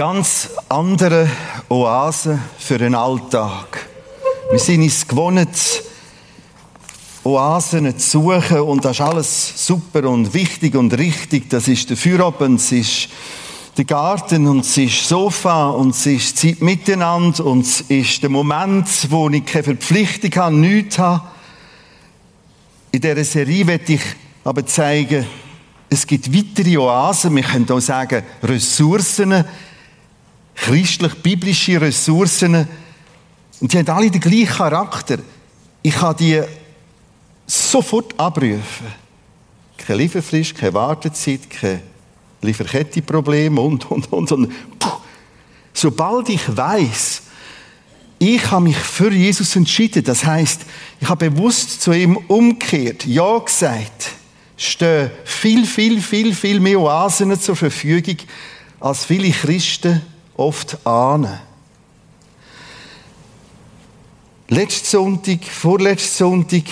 ganz anderen Oasen für den Alltag. Wir sind uns gewohnt, Oasen zu suchen und das ist alles super und wichtig und richtig. Das ist der Feierabend, es ist der Garten und es ist Sofa und es ist Zeit miteinander und es ist der Moment, wo ich keine Verpflichtung habe, nichts habe. In dieser Serie werde ich aber zeigen, es gibt weitere Oasen, wir können auch sagen Ressourcen, christlich-biblische Ressourcen. Und die haben alle den gleichen Charakter. Ich kann die sofort abrufen. Keine Lieferfrist, keine Wartezeit, kein Lieferkettenproblem und, und, und. und. Sobald ich weiß, ich habe mich für Jesus entschieden, das heißt, ich habe bewusst zu ihm umgekehrt, Ja gesagt, stehen viel, viel, viel, viel mehr Oasen zur Verfügung, als viele Christen oft ahnen. Letzten Sonntag, vorletzten Sonntag,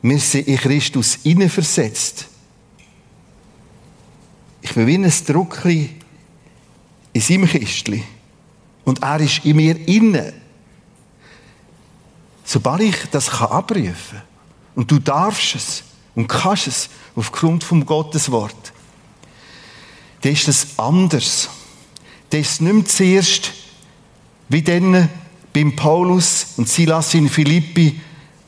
wir sind in Christus versetzt. Ich bin wie ein Druckli in seinem Kistchen. Und er ist in mir inne. Sobald ich das abrufen kann, und du darfst es und kannst es aufgrund vom Gotteswort, dann ist es anders. Das nicht mehr zuerst wie dann beim Paulus und Silas in Philippi,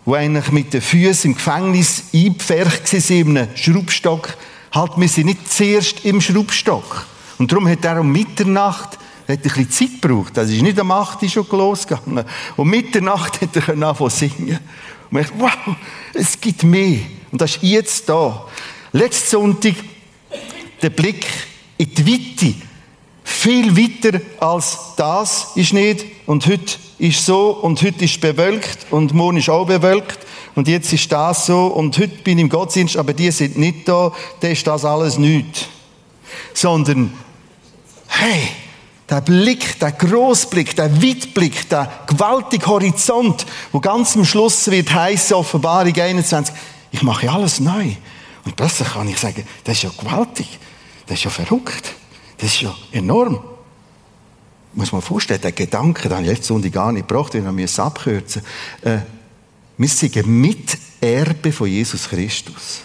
wo eigentlich mit den Füßen im Gefängnis eingepfercht waren, in einem Schraubstock, halt wir sind nicht zuerst im Schraubstock. Und darum hat er um Mitternacht er hat ein bisschen Zeit gebraucht. Das ist nicht am 8 Uhr schon losgegangen. Um Mitternacht hat er anfangen zu singen. Und ich dachte, wow, es gibt mehr. Und das ist jetzt da. Letzten Sonntag der Blick in die Weite viel weiter als das ist nicht. Und heute ist so und heute ist bewölkt und morgen ist auch bewölkt. Und jetzt ist das so und heute bin ich im Gottesdienst, aber die sind nicht da, dann ist das alles nicht. Sondern, hey, der Blick, der Großblick, der Weitblick, der gewaltige Horizont, wo ganz am Schluss wird heißen, Offenbarung 21, ich mache alles neu. Und plötzlich kann ich sagen, das ist ja gewaltig, das ist ja verrückt. Das ist ja enorm. Muss man vorstellen, der Gedanke, den ich letzte Sonntag gar nicht gebracht, den es abkürzen. Äh, wir sind Miterbe von Jesus Christus.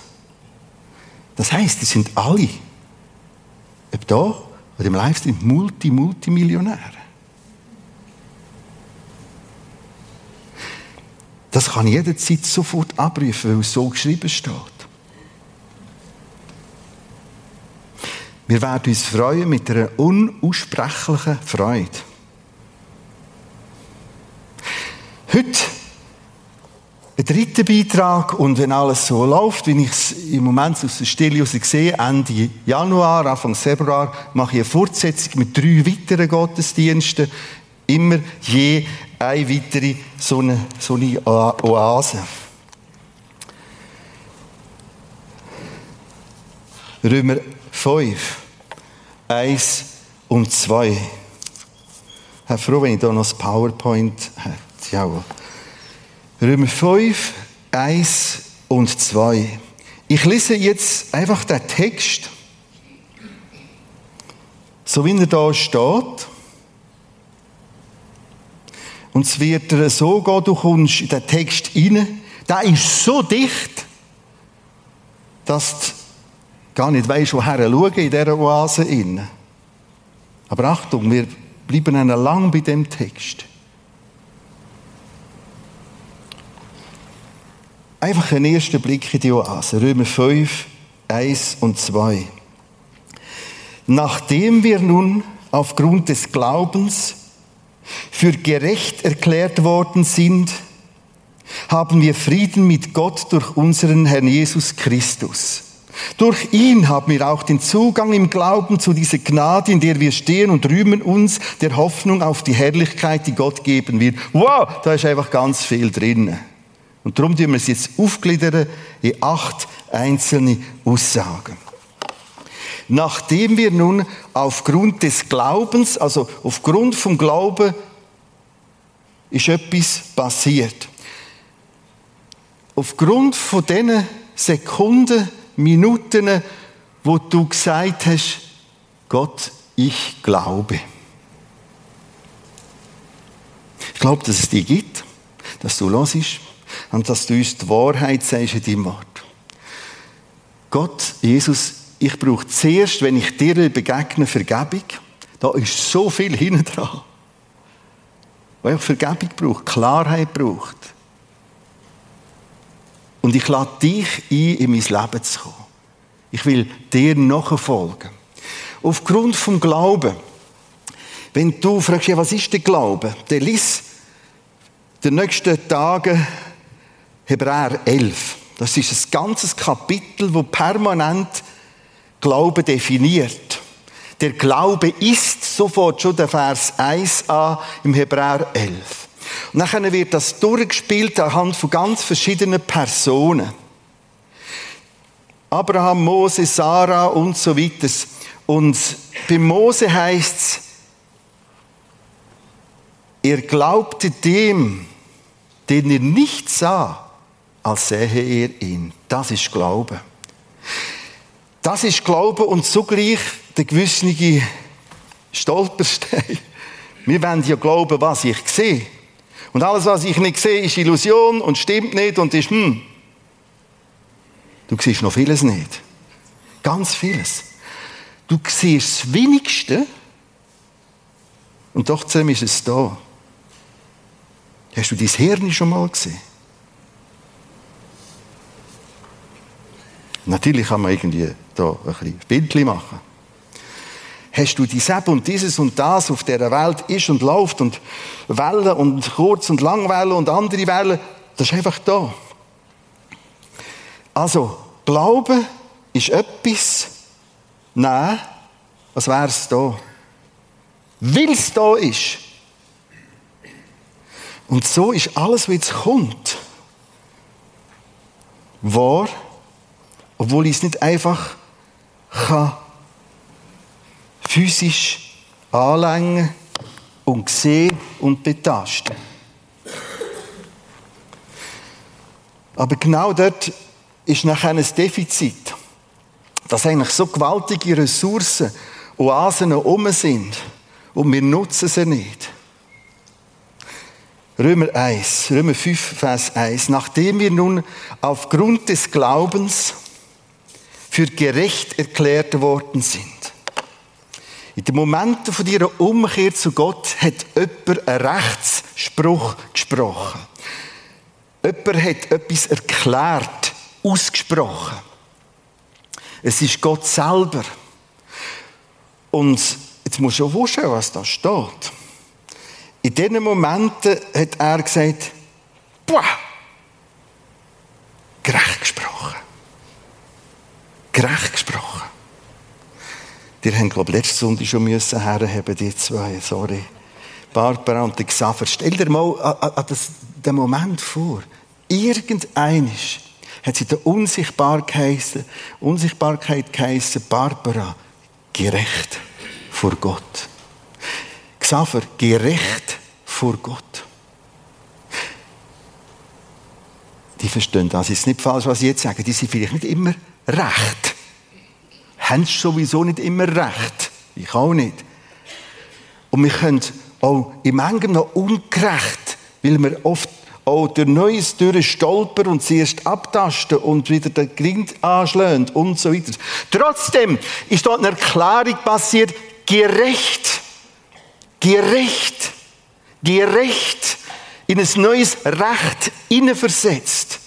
Das heißt, die sind alle, ob da oder im Livestream, Multi, Multimillionäre. Das kann jederzeit sofort abrufen, weil es so geschrieben steht. Wir werden uns freuen mit einer unaussprechlichen Freude. Heute ein dritter Beitrag und wenn alles so läuft, wie ich es im Moment aus der Stille heraus sehe, Ende Januar, Anfang Februar, mache ich eine Fortsetzung mit drei weiteren Gottesdiensten. Immer je eine weitere so eine, so eine Oase. Römer 5, 1 und 2. Ich froh, wenn ich da noch das PowerPoint hätte. Jawohl. Römer 5, 1 und 2. Ich lese jetzt einfach den Text, so wie er da steht. Und es wird so gehen, du kommst in den Text rein. Der ist so dicht, dass gar nicht weißt, woher schauen in dieser Oase innen. Aber Achtung, wir bleiben lang bei dem Text. Einfach einen ersten Blick in die Oase. Römer 5, 1 und 2. Nachdem wir nun aufgrund des Glaubens für gerecht erklärt worden sind, haben wir Frieden mit Gott durch unseren Herrn Jesus Christus. Durch ihn haben wir auch den Zugang im Glauben zu dieser Gnade, in der wir stehen und rühmen uns der Hoffnung auf die Herrlichkeit, die Gott geben wird. Wow, da ist einfach ganz viel drin. Und darum tun wir es jetzt aufgliedern in acht einzelne Aussagen. Nachdem wir nun aufgrund des Glaubens, also aufgrund vom Glauben, ist etwas passiert. Aufgrund von diesen Sekunden, Minuten, wo du gesagt hast, Gott, ich glaube. Ich glaube, dass es die gibt, dass du hörst und dass du uns die Wahrheit sagst in deinem Wort. Gott, Jesus, ich brauche zuerst, wenn ich dir begegne, Vergebung. Da ist so viel hinten dran. Weil ich Vergebung brauche, Klarheit braucht. Und ich lade dich ein, in mein Leben zu kommen. Ich will dir nachfolgen. Aufgrund vom Glauben. Wenn du fragst, ja, was ist der Glaube? Der liest den nächsten Tagen Hebräer 11. Das ist ein ganzes Kapitel, wo permanent Glaube definiert. Der Glaube ist sofort schon der Vers 1a im Hebräer 11. Und dann wird das durchgespielt anhand von ganz verschiedenen Personen. Abraham, Mose, Sarah und so weiter. Und bei Mose heißt es, er glaubte dem, den er nicht sah, als sähe er ihn. Das ist Glaube. Das ist Glaube und zugleich der gewisse Stolperstein. Wir wollen ja glauben, was ich sehe. Und alles, was ich nicht sehe, ist Illusion und stimmt nicht und ist, hm. Du siehst noch vieles nicht. Ganz vieles. Du siehst das Wenigste und doch ist es da. Hast du dein Hirn schon mal gesehen? Natürlich kann man irgendwie da ein bisschen Bildchen machen. Hast du dies und dieses und das auf der Welt ist und läuft und Wellen und Kurz- und Langwellen und andere Wellen, das ist einfach da. Also, Glaube ist etwas, nein, was wäre es da? Weil es da ist. Und so ist alles, was jetzt kommt, wahr, obwohl ich es nicht einfach kann physisch anlängen und sehen und betasten. Aber genau dort ist nachher ein Defizit, dass eigentlich so gewaltige Ressourcen, Oasen um sind und wir nutzen sie nicht. Römer 1, Römer 5, Vers 1. Nachdem wir nun aufgrund des Glaubens für gerecht erklärt worden sind. In den Momenten von ihrer Umkehr zu Gott hat jemand einen Rechtsspruch gesprochen. Jemand hat etwas erklärt, ausgesprochen. Es ist Gott selber. Und jetzt muss du schon vorstellen, was da steht. In diesen Momenten hat er gesagt, boah, gerecht gesprochen. Gerecht gesprochen. Die haben, glaube ich, letzte Sonntag schon müssen herheben, die zwei, sorry. Barbara und der Xaver. Stell dir mal an, das, den Moment vor. Irgendeinisch hat sie der Unsichtbarkeit geheißen, Unsichtbarkeit geheißen, Barbara, gerecht vor Gott. Xaver, gerecht vor Gott. Die verstehen das. ist nicht falsch, was ich jetzt sage. Die sind vielleicht nicht immer recht. Haben sowieso nicht immer recht. Ich auch nicht. Und wir können auch in manchem noch ungerecht, weil wir oft auch durch Neues durchstolpern und zuerst abtasten und wieder den Grind anschlagen und so weiter. Trotzdem ist dort eine Erklärung passiert, gerecht gerecht, gerecht in ein neues Recht versetzt.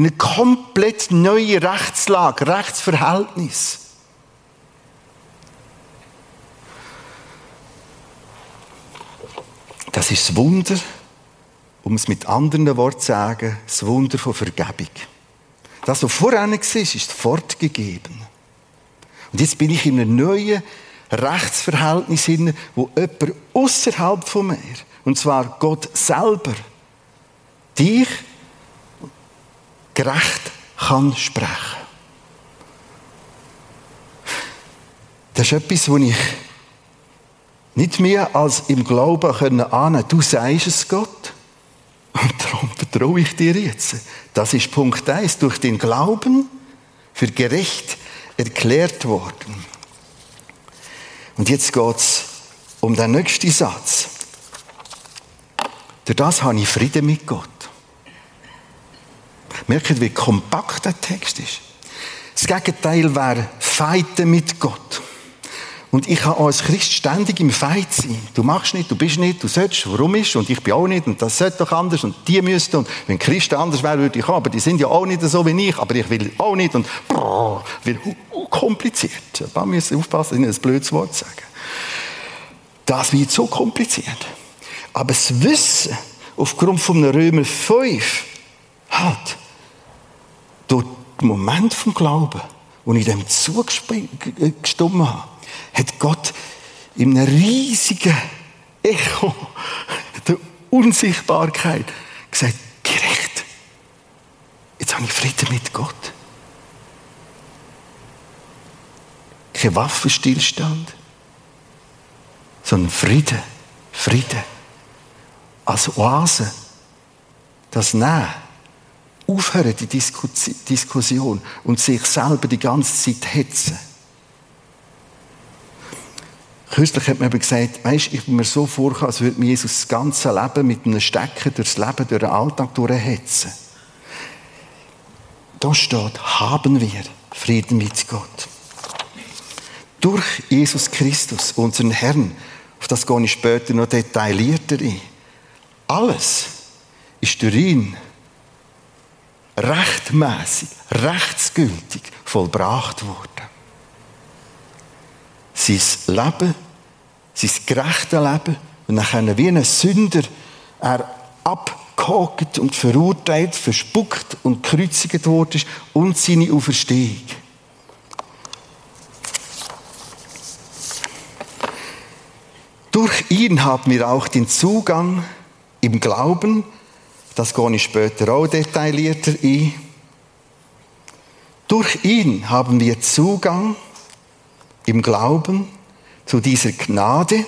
In eine komplett neue Rechtslage, Rechtsverhältnis. Das ist das Wunder, um es mit anderen Worten zu sagen, das Wunder von Vergebung. Das, was vorher war, ist fortgegeben. Und jetzt bin ich in einem neuen Rechtsverhältnis hin, wo jemand außerhalb von mir, und zwar Gott selber, dich gerecht kann sprechen. Das ist etwas, was ich nicht mehr als im Glauben können ahnen. Du sagst es Gott. Und darum vertraue ich dir jetzt. Das ist Punkt 1. Durch den Glauben für gerecht erklärt worden. Und jetzt geht es um den nächsten Satz. Durch das habe ich Frieden mit Gott. Merkt, wie kompakt der Text ist. Das Gegenteil wäre Feiten mit Gott. Und ich kann als Christ ständig im Feind sein. Du machst nicht, du bist nicht, du sollst, warum ist und ich bin auch nicht und das sollte doch anders und die müssten und wenn Christen anders wären, würde ich auch, aber die sind ja auch nicht so wie ich, aber ich will auch nicht und brrr, wird kompliziert. Da müssen aufpassen, ich ein blödes Wort sagen. Das wird so kompliziert. Aber das Wissen aufgrund von Römer 5 hat durch den Moment vom Glauben, wo ich dem zugestimmt habe, hat Gott in einem riesigen Echo der Unsichtbarkeit gesagt, gerecht. Jetzt habe ich Frieden mit Gott. Kein Waffenstillstand, sondern Frieden, Frieden. Als Oase. Das Nehmen. Aufhören, die Diskussion und sich selber die ganze Zeit hetzen. Kürzlich hat mir aber gesagt, weißt, ich bin mir so vorgekommen, als würde mir Jesus das ganze Leben mit einem Stecken durchs Leben, durch den Alltag durchhetzen. Da steht, haben wir Frieden mit Gott. Durch Jesus Christus, unseren Herrn, auf das gehe ich später noch detaillierter ein. Alles ist durch ihn rechtmäßig, rechtsgültig vollbracht worden sein Leben, sein gerechte Leben, und dann wie ein Sünder er abgehakt und verurteilt, verspuckt und gekreuzigt worden ist und seine Auferstehung. Durch ihn haben wir auch den Zugang im Glauben, das gehe ich später auch detaillierter ein. Durch ihn haben wir Zugang im Glauben zu dieser Gnade,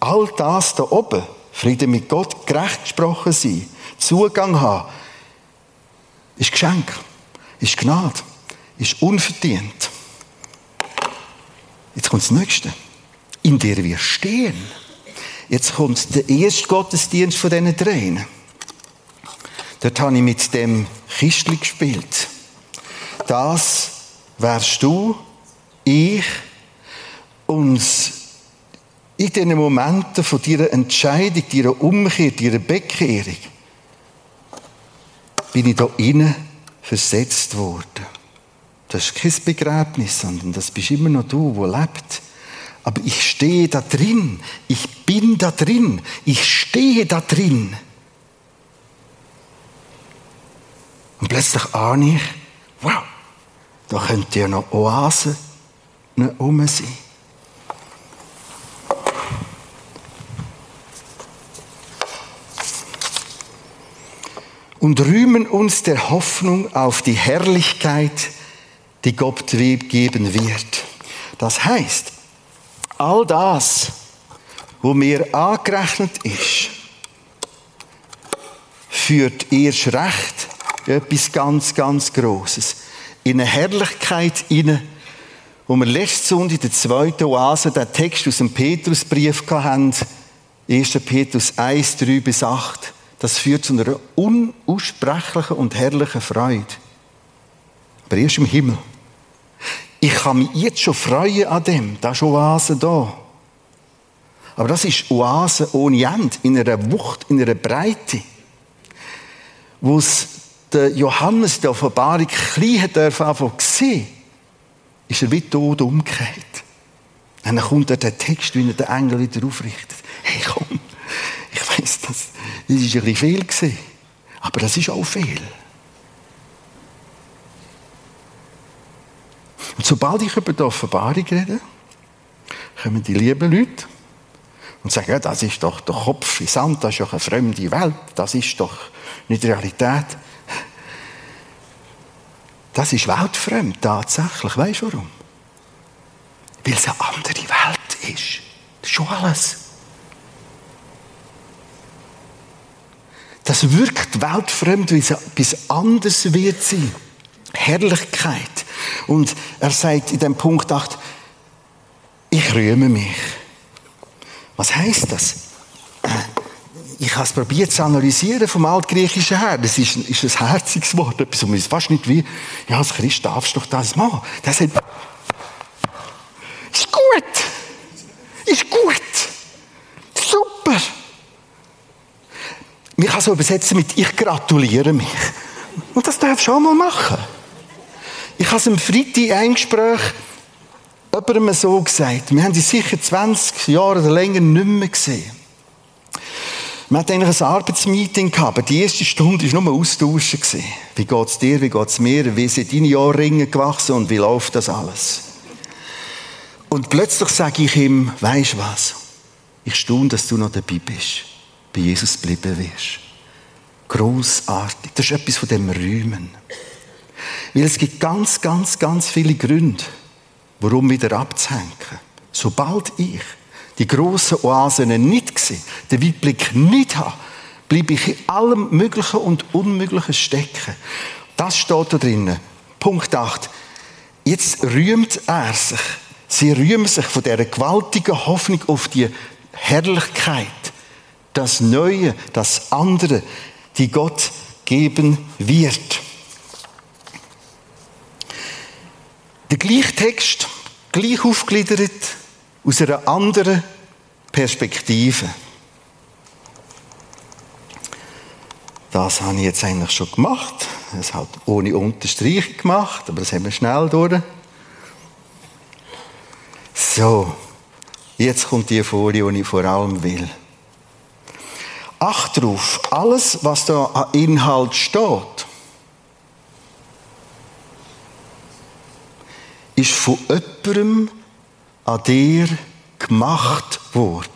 all das da oben, Frieden mit Gott, gerecht gesprochen sein, Zugang haben, ist Geschenk, ist Gnade, ist unverdient. Jetzt kommt das Nächste. In der wir stehen. Jetzt kommt der erste Gottesdienst von diesen dreien. Dort habe ich mit dem Kistli gespielt. Das wärst du, ich, uns in diesen Momenten von dieser Entscheidung, dieser Umkehr, dieser Bekehrung, bin ich da innen versetzt worden. Das ist kein Begräbnis, sondern das bist immer noch du, wo lebt. Aber ich stehe da drin. Ich bin da drin. Ich stehe da drin. Und plötzlich ahne ich, wow, da könnte ja noch Oasen um sein. und rühmen uns der Hoffnung auf die Herrlichkeit, die Gott geben wird. Das heißt, all das, wo mir angerechnet ist, führt erst recht etwas ganz, ganz Großes in eine Herrlichkeit inne, wo wir letzte Sonntag in der zweiten Oase den Text aus dem Petrusbrief hatten, 1. Petrus 1, 3 bis 8 das führt zu einer unaussprechlichen und herrlichen Freude. Aber erst im Himmel. Ich kann mich jetzt schon freuen an dem. Da ist Oase da. Aber das ist Oase ohne Ende, in einer Wucht, in einer Breite. Wo es der Johannes der Offenbarung klein hat dürfen sehen, ist er wie tot umgekehrt. Und dann kommt er der Text, wie er den Engel wieder aufrichtet. Hey, komm, ich weiß, das, ist ein bisschen viel. Aber das ist auch viel. Und sobald ich über die Offenbarung rede, kommen die lieben Leute und sagen, ja, das ist doch der Kopf in Sand, das ist doch eine fremde Welt, das ist doch nicht Realität. Das ist weltfremd, tatsächlich. Weißt du warum? Weil es eine andere Welt ist. Das ist schon alles. Das wirkt weltfremd, wie es etwas anderes wird sein. Herrlichkeit. Und er sagt in dem Punkt 8, ich Ich rühme mich. Was heißt das? Ich habe es probiert zu analysieren vom Altgriechischen her. Das ist, ist ein herziges Wort. Etwas, man fast nicht wie, ja, als Christ darfst du doch das machen. Das hat, ist gut. Ist gut. Super. Man kann so übersetzen mit, ich gratuliere mich. Und das darfst du auch mal machen. Ich habe es am Freitag ein Gespräch jemandem so gesagt. Wir haben sie sicher 20 Jahre oder länger nicht mehr gesehen. Wir hatten eigentlich ein Arbeitsmeeting gehabt, aber die erste Stunde war nur austauschen. Wie geht es dir, wie geht es mir, wie sind deine Ohrringe gewachsen und wie läuft das alles? Und plötzlich sage ich ihm, weisst was? Ich staune, dass du noch dabei bist, bei Jesus geblieben wirst. Großartig. Das ist etwas von dem Rühmen. Weil es gibt ganz, ganz, ganz viele Gründe, warum wieder abzuhängen. Sobald ich die grossen Oasen nicht sehe, den Weitblick nicht habe, bleibe ich in allem Möglichen und Unmöglichen stecken. Das steht da drinnen. Punkt 8. Jetzt rühmt er sich. Sie rühmen sich von dieser gewaltigen Hoffnung auf die Herrlichkeit, das Neue, das andere, die Gott geben wird. Der gleiche Text, gleich aufgegliedert, aus einer anderen Perspektive. Das habe ich jetzt eigentlich schon gemacht. Das hat ohne Unterstreichung gemacht, aber das haben wir schnell durch. So, jetzt kommt die Folie, die ich vor allem will. Acht drauf, alles, was da an Inhalt steht, ist von jemandem an dir gemacht worden.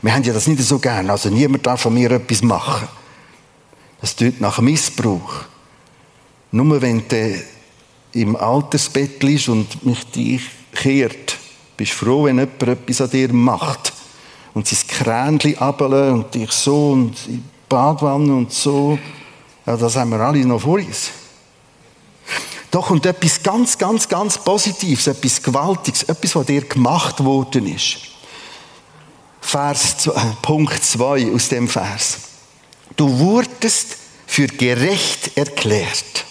Wir haben ja das nicht so gern. Also niemand darf von mir etwas machen. Das tut nach Missbrauch. Nur wenn du im Altersbett liegst und mich dich kehrt, bist du froh, wenn jemand etwas an dir macht. Und sein Kränchen abeln und dich so und in die Badwanne und so. Ja, das haben wir alle noch vor uns. Doch und etwas ganz, ganz, ganz Positives, etwas Gewaltiges, etwas, was dir gemacht worden ist. Vers, äh, Punkt 2 aus dem Vers. Du wurdest für gerecht erklärt.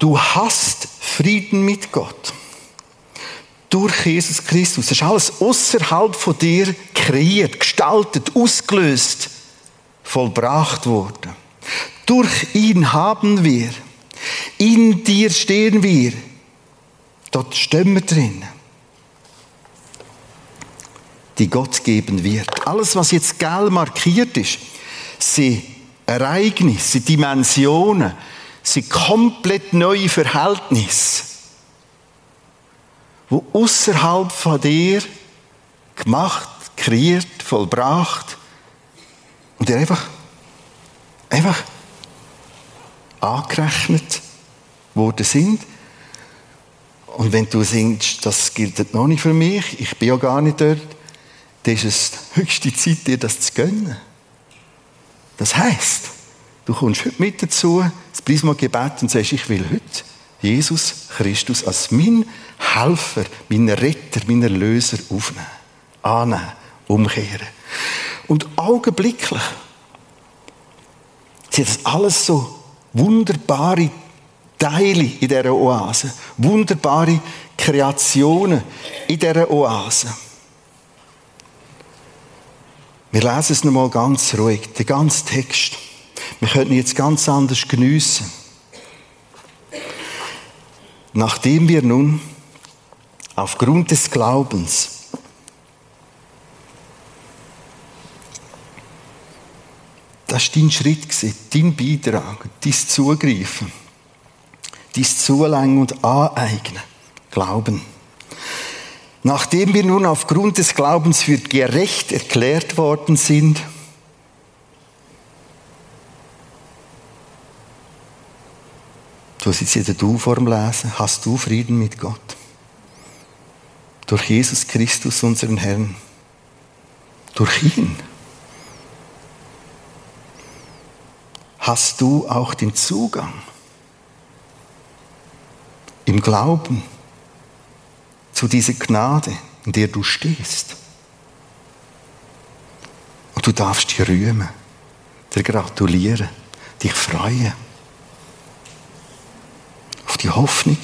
Du hast Frieden mit Gott. Durch Jesus Christus. Das ist alles außerhalb von dir kreiert, gestaltet, ausgelöst, vollbracht worden. Durch ihn haben wir in dir stehen wir. Dort stehen wir drin. Die Gott geben wird. Alles, was jetzt gel markiert ist, sind Ereignisse, sind Dimensionen, sind komplett neue Verhältnisse, wo außerhalb von dir gemacht, kreiert, vollbracht und dir einfach, einfach angerechnet worden sind. Und wenn du singst, das gilt noch nicht für mich, ich bin ja gar nicht dort, dann ist es höchste Zeit, dir das zu gönnen. Das heißt, du kommst heute mit dazu, das Prisma-Gebet und sagst, ich will heute Jesus Christus als mein Helfer, mein Retter, mein Erlöser aufnehmen, annehmen, umkehren. Und augenblicklich sieht das alles so wunderbare Teile in dieser Oase, wunderbare Kreationen in dieser Oase. Wir lesen es nochmal ganz ruhig, den ganzen Text. Wir könnten ihn jetzt ganz anders geniessen. Nachdem wir nun aufgrund des Glaubens Das war dein Schritt, dein Beitrag, dein Zugreifen, dein Zulängen und Aneignen. Glauben. Nachdem wir nun aufgrund des Glaubens für gerecht erklärt worden sind, Du hast jetzt in Du-Form lesen, hast du Frieden mit Gott. Durch Jesus Christus, unseren Herrn. Durch ihn. hast du auch den Zugang im Glauben zu dieser Gnade, in der du stehst. Und du darfst dich rühmen, dir gratulieren, dich freuen. Auf die Hoffnung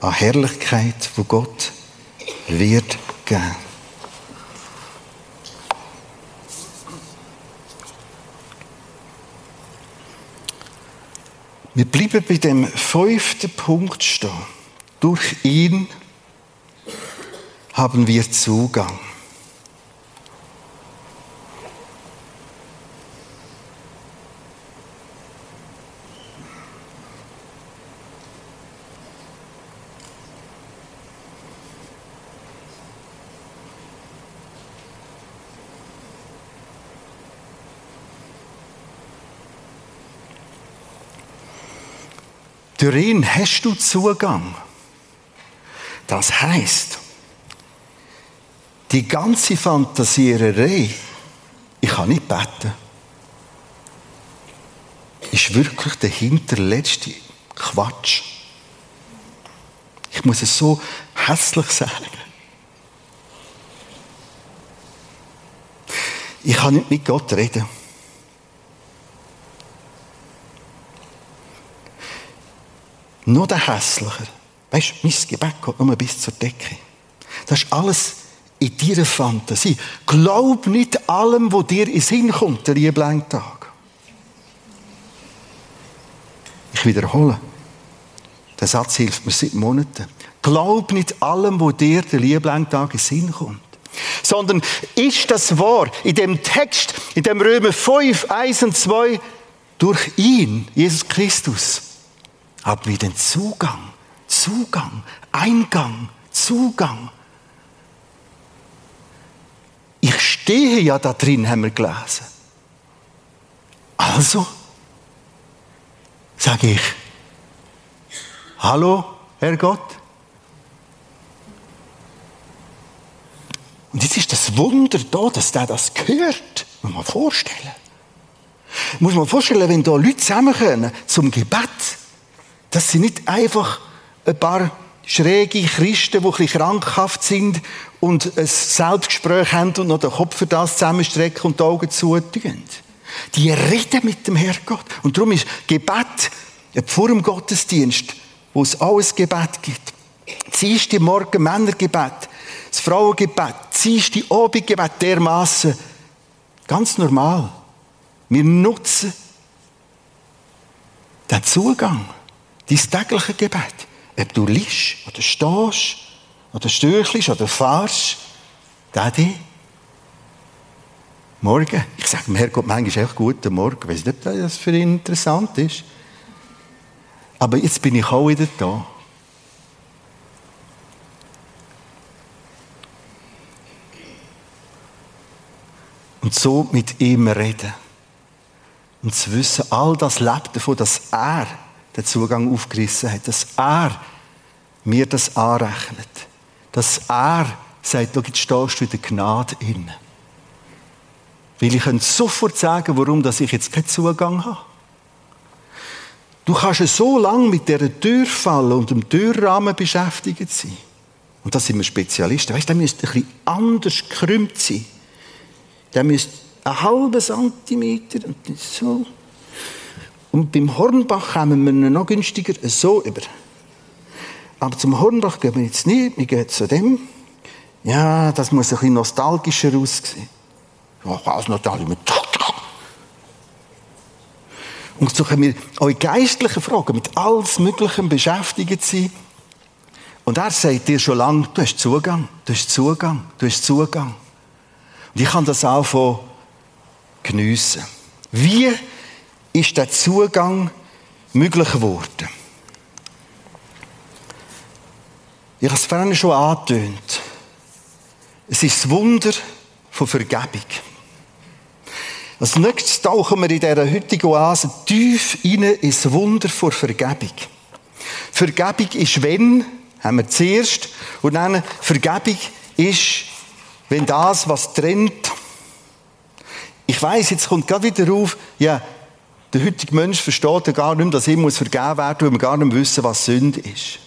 an Herrlichkeit, wo Gott wird geben. Wir bleiben bei dem fünften Punkt stehen. Durch ihn haben wir Zugang. Durch ihn hast du Zugang. Das heißt, die ganze Fantasiererei, ich kann nicht beten, ist wirklich der hinterletzte Quatsch. Ich muss es so hässlich sagen. Ich kann nicht mit Gott reden. Noch der hässlicher. Weißt du, mein Gebet geht nur bis zur Decke. Das ist alles in deiner Fantasie. Glaub nicht allem, was dir in Sinn kommt, der Lieblingtag. Ich wiederhole. Der Satz hilft mir seit Monaten. Glaub nicht allem, wo dir der Lieblingtag in den Sinn kommt. Sondern ist das wahr? In dem Text, in dem Römer 5, 1 und 2, durch ihn, Jesus Christus, haben wir den Zugang, Zugang, Eingang, Zugang. Ich stehe ja da drin, haben wir gelesen. Also sage ich, hallo, Herr Gott. Und jetzt ist das Wunder da, dass der das gehört. Muss man vorstellen. Muss man vorstellen, wenn da Leute zusammenkommen zum Gebet das sind nicht einfach ein paar schräge Christen, die ein bisschen krankhaft sind und ein Selbstgespräch haben und noch den Kopf für das zusammenstrecken und die Augen zutun. Die reden mit dem Herrgott. Und darum ist Gebet vor dem Gottesdienst, wo es alles Gebet gibt. Ziehst Morgen Männergebet, das Frauengebet, ziehst die Abendgebet dermaßen ganz normal. Wir nutzen den Zugang dein tägliche Gebet. Ob du liegst oder stehst oder stürchelst oder fahrst. Daddy, morgen. Ich sage dem Herrgott manchmal echt guten Morgen. Ich weiß nicht, ob das für ihn interessant ist. Aber jetzt bin ich auch wieder da. Und so mit ihm reden. Und zu wissen, all das lebt davon, dass er den Zugang aufgerissen hat, dass er mir das anrechnet, dass er sagt, stehst du in der Gnade in. Weil ich sofort sagen, warum dass ich jetzt keinen Zugang habe. Du kannst so lange mit dieser Türfalle und dem Türrahmen beschäftigt sein. Und das sind wir Spezialisten. Weißt du, der müsste ein bisschen anders gekrümmt sein. Der müsste einen halben Zentimeter und so. Und beim Hornbach kommen wir noch günstiger so über. Aber zum Hornbach gehen wir jetzt nicht, wir gehen zu dem. Ja, das muss ein bisschen nostalgischer aussehen. Ja, was nostalgisch mit und so können wir eure geistlichen Fragen mit alles Möglichen beschäftigt sein. Und er sagt dir schon lange, du hast Zugang, du hast Zugang, du hast Zugang. Und ich kann das auch von geniessen. Wie ist der Zugang möglich geworden. Ich habe es vorhin schon angetönt. Es ist das Wunder von Vergebung. Als nächstes tauchen wir in dieser heutigen Oase tief rein ins Wunder von Vergebung. Vergebung ist wenn, haben wir zuerst, und dann Vergebung ist, wenn das, was trennt, ich weiß, jetzt kommt gerade wieder auf, ja, der heutige Mensch versteht ja gar nicht mehr, dass ihm vergeben werden muss, weil wir gar nicht mehr wissen, was Sünde ist.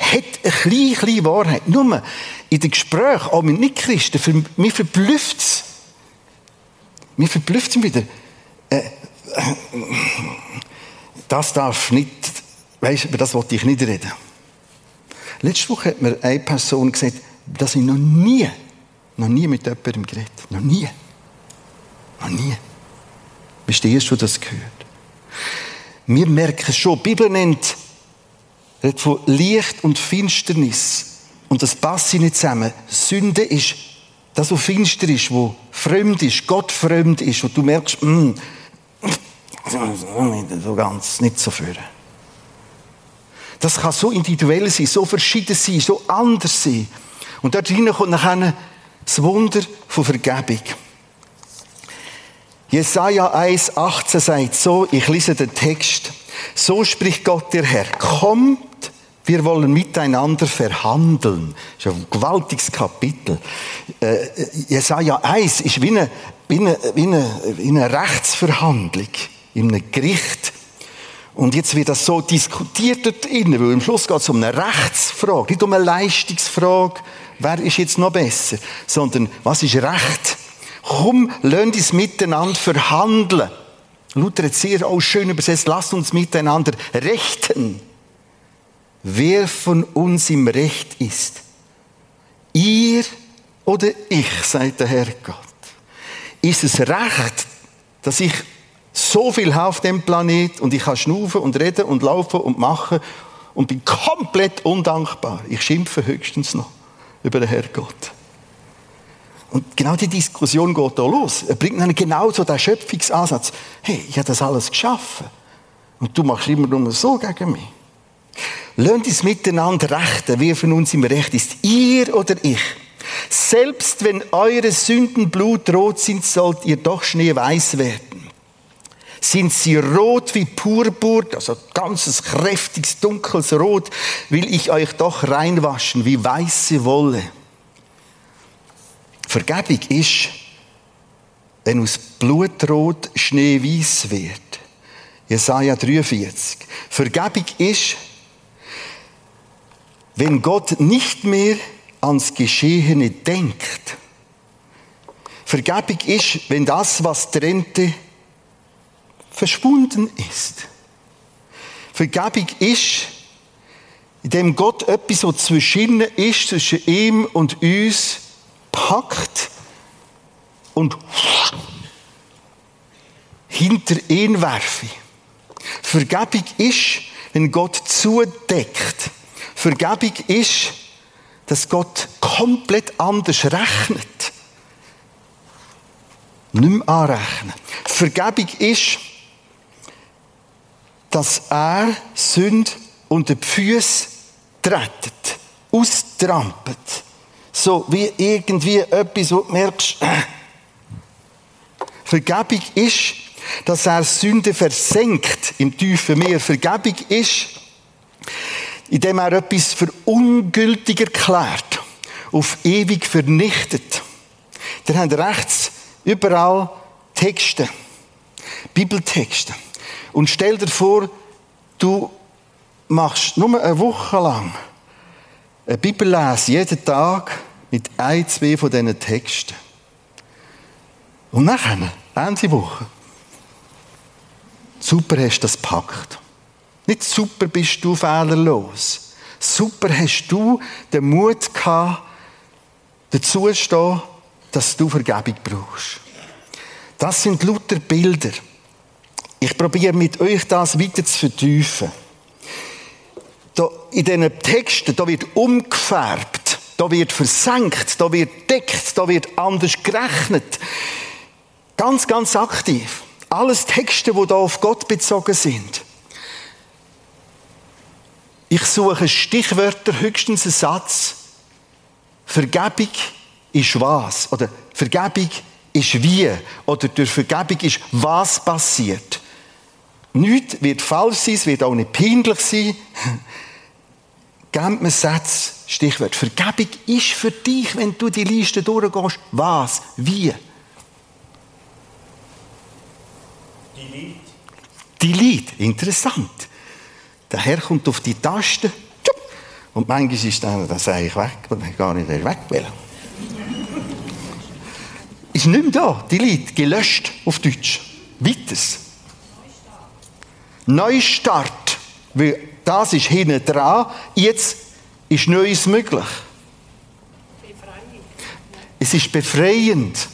hat eine kleine, kleine Wahrheit. Nur in den Gesprächen, auch mit Nicht-Christen, mir verblüfft es. Mir verblüfft es wieder. Äh, äh, das darf nicht, weißt, über das wollte ich nicht reden. Letzte Woche hat mir eine Person gesagt, dass ich noch nie, noch nie mit jemandem geredet Noch nie. Noch nie. Bist du das gehört? Wir merken schon, die Bibel nennt von Licht und Finsternis. Und das passt nicht zusammen. Sünde ist das, was finster ist, was fremd ist, Gott fremd ist, wo du merkst, mm, so ganz, nicht so führen. Das kann so individuell sein, so verschieden sein, so anders sein. Und dort drinnen kommt nachher das Wunder von Vergebung. Jesaja 1, 18 sagt so, ich lese den Text, so spricht Gott der Herr, kommt, wir wollen miteinander verhandeln. Das ist ein gewaltiges Kapitel. Äh, Jesaja 1 ist wie eine, wie eine, wie eine, wie eine Rechtsverhandlung in einem Gericht. Und jetzt wird das so diskutiert dort innen, weil am Schluss geht es um eine Rechtsfrage, nicht um eine Leistungsfrage, wer ist jetzt noch besser, sondern was ist Recht? Komm, lasst uns miteinander verhandeln. Luther hat sehr auch schön übersetzt, lasst uns miteinander rechten. Wer von uns im Recht ist? Ihr oder ich, sagt der Herr Gott. Ist es recht, dass ich so viel habe auf dem Planet und ich kann schnaufen und reden und laufen und machen und bin komplett undankbar. Ich schimpfe höchstens noch über den Herrgott. Und genau die Diskussion geht da los. Er bringt dann genau so den Schöpfungsansatz. Hey, ich habe das alles geschaffen. Und du machst immer nur so gegen mich. Lasst uns miteinander rechten, wer von uns im Recht ist, ihr oder ich. Selbst wenn eure Sünden blutrot sind, sollt ihr doch schneeweiß werden. Sind sie rot wie Purpur, also ganzes kräftiges, dunkles Rot, will ich euch doch reinwaschen wie weiße Wolle. Vergebung ist, wenn aus Blutrot schneeweiß wird. Jesaja 43. Vergebung ist, wenn Gott nicht mehr ans Geschehene denkt. Vergebung ist, wenn das, was trennte, verschwunden ist. Vergebung ist, indem Gott etwas, was zwischen ist, zwischen ihm und uns, packt und hinter ihn werfe. Vergebung ist, wenn Gott zudeckt. Vergebung ist, dass Gott komplett anders rechnet. Nicht mehr anrechnen. Vergebung ist, dass er Sünd unter die Füße trettet, austrampelt. So wie irgendwie etwas, wo du merkst, Vergebung ist, dass er Sünde versenkt im tiefen Meer. Vergebung ist, indem er etwas für ungültig erklärt, auf ewig vernichtet. Dann haben rechts überall Texte, Bibeltexte. Und stell dir vor, du machst nur eine Woche lang eine Bibel lesen, jeden Tag mit ein, zwei von diesen Texten. Und nachher, Ende Woche, super hast du das gepackt. Nicht super bist du fehlerlos. Super hast du den Mut gehabt, dazu zu stehen, dass du Vergebung brauchst. Das sind lauter Bilder. Ich probiere mit euch das weiter zu vertiefen. In diesen Texten, da wird umgefärbt, da wird versenkt, da wird deckt, da wird anders gerechnet. Ganz, ganz aktiv. Alles Texte, die da auf Gott bezogen sind. Ich suche Stichwörter, höchstens einen Satz. Vergebung ist was? Oder Vergebung ist wie? Oder durch Vergebung ist was passiert? Nichts wird falsch sein, es wird auch nicht peinlich sein. Gebt mir Satz, Stichwort. Vergebung ist für dich, wenn du die Liste durchgehst, was? Wie? Delete. Delete, interessant. Der Herr kommt auf die Taste Und manchmal ist dann, dann sage ich weg, und dann gar nicht weg will. Ist nicht mehr da, die Leute, gelöscht auf Deutsch. Weiters. Neustart. Weil das ist hinten dran, jetzt ist Neues möglich. Es ist befreiend.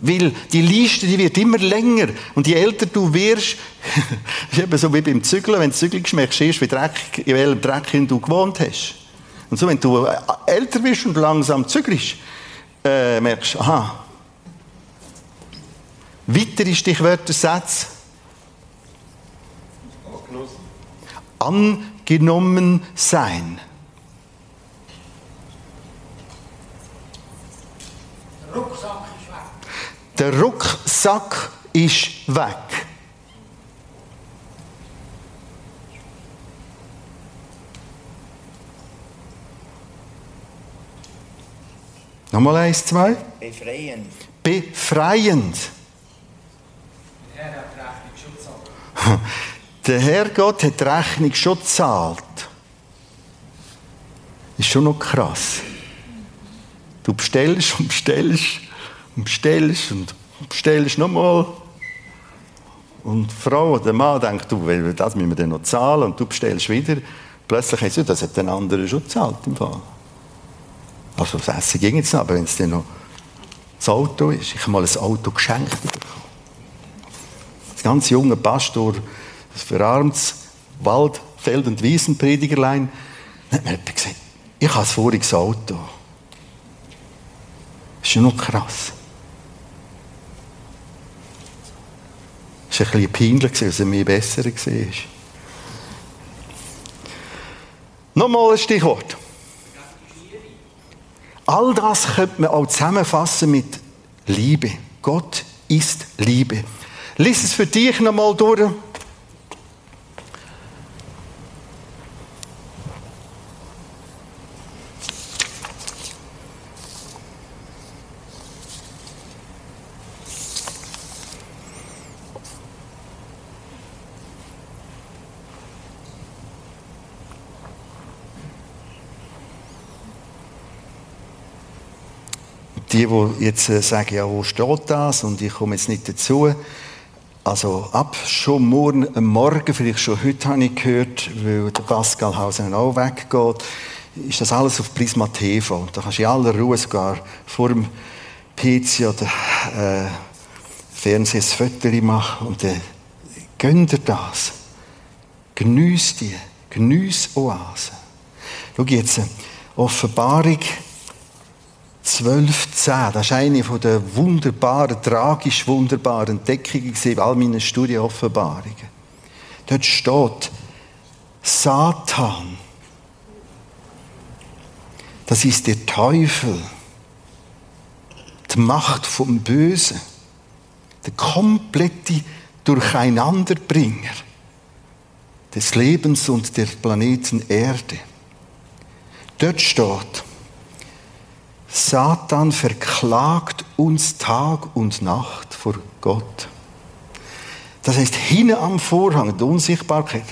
Weil die Liste, die wird immer länger. Und je älter du wirst, ist eben so wie beim Zügeln, wenn du zügelst, merkst du erst, wie Dreck, in welchem Dreck du gewohnt hast. Und so, wenn du älter bist und langsam zügelst, äh, merkst aha. Weiter ist Stichwörter Satz. Angenommen sein. Der Rucksack ist weg. Nochmal eins, zwei. Befreiend. Befreiend. Der Herr Gott hat die Rechnung schon gezahlt. Ist schon noch krass. Du bestellst und bestellst und bestellst und bestellst nochmal. Und die Frau oder der Mann denkt, du, das müssen wir dann noch zahlen und du bestellst wieder. Plötzlich heißt es, das hat der andere schon gezahlt im Fall. Also das Essen ging jetzt noch, aber wenn es dann noch das Auto ist. Ich habe mal ein Auto geschenkt bekommen. Das ganz junge Pastor, das verarmtes Wald-, Feld- und Wiesenpredigerlein, hat mir jemand gesagt, ich habe ein voriges Auto. Das ist schon noch krass. Es war ein bisschen peinlich, als er mir besser war. Nochmal ein Stichwort. All das könnte man auch zusammenfassen mit Liebe. Gott ist Liebe. Lies es für dich nochmal durch. Die, die jetzt äh, sagen, ja, wo steht das und ich komme jetzt nicht dazu. Also ab schon morgen, am Morgen, vielleicht schon heute habe ich gehört, weil der Pascal Hausen auch weggeht, ist das alles auf Prisma TV. Da kannst du in aller Ruhe sogar vor dem PC oder äh, Foto machen und dann äh, gönn dir das. Geniess die, geniess Oase. Schau jetzt, Offenbarung 1210, das ist eine der wunderbaren, tragisch wunderbaren Entdeckungen in all meinen Studieoffenbarungen. Dort steht, Satan, das ist der Teufel, die Macht vom Bösen, der komplette Durcheinanderbringer des Lebens und der Planeten Erde. Dort steht, Satan verklagt uns Tag und Nacht vor Gott. Das heißt, hinten am Vorhang, der Unsichtbarkeit,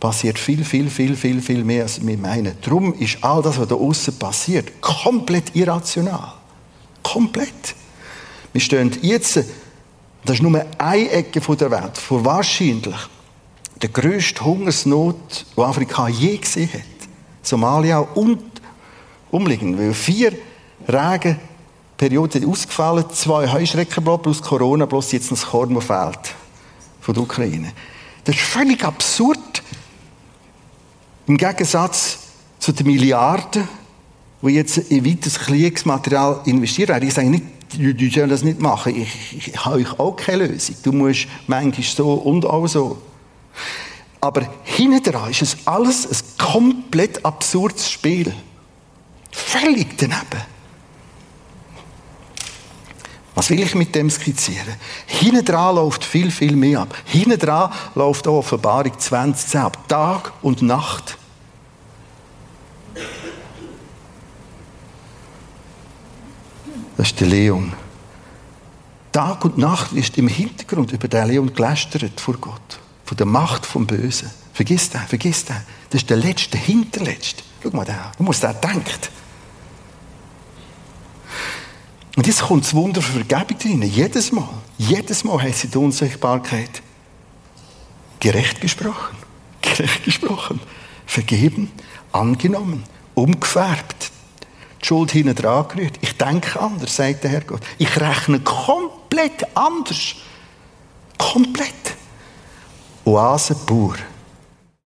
passiert viel, viel, viel, viel, viel mehr, als wir meinen. Darum ist all das, was da außen passiert, komplett irrational. Komplett. Wir stehen jetzt, das ist nur eine Ecke der Welt, vor wahrscheinlich der grösste Hungersnot, die Afrika je gesehen hat. Somalia und umliegend, weil vier Regenperiode ausgefallen, zwei Heuschreckenblock plus Corona, bloß jetzt das Korn, das fehlt von der Ukraine. Das ist völlig absurd. Im Gegensatz zu den Milliarden, die jetzt in weiteres Kriegsmaterial investiert werden. Ich sage nicht, du sollst das nicht machen. Ich, ich, habe euch auch keine Lösung. Du musst manchmal so und auch so. Aber hinten ist es alles ein komplett absurdes Spiel. Völlig daneben. Was will ich mit dem skizzieren? Hinten dran läuft viel, viel mehr ab. Hinten dran läuft auch Offenbarung 2010 ab. Tag und Nacht. Das ist der Leon. Tag und Nacht ist im Hintergrund über den Leon gelästert vor Gott. Von der Macht vom Bösen. Vergiss den, vergiss den. Das ist der letzte, hinterletzte. Schau mal da, du musst da denkt. Und jetzt kommt das Wunder von Vergebung drin. Jedes Mal. Jedes Mal hat sie die Unsichtbarkeit gerecht gesprochen. Gerecht gesprochen. Vergeben, angenommen, umgefärbt. Die Schuld hinten dran gerührt. Ich denke anders, sagt der Herr Gott. Ich rechne komplett anders. Komplett. Oase pur.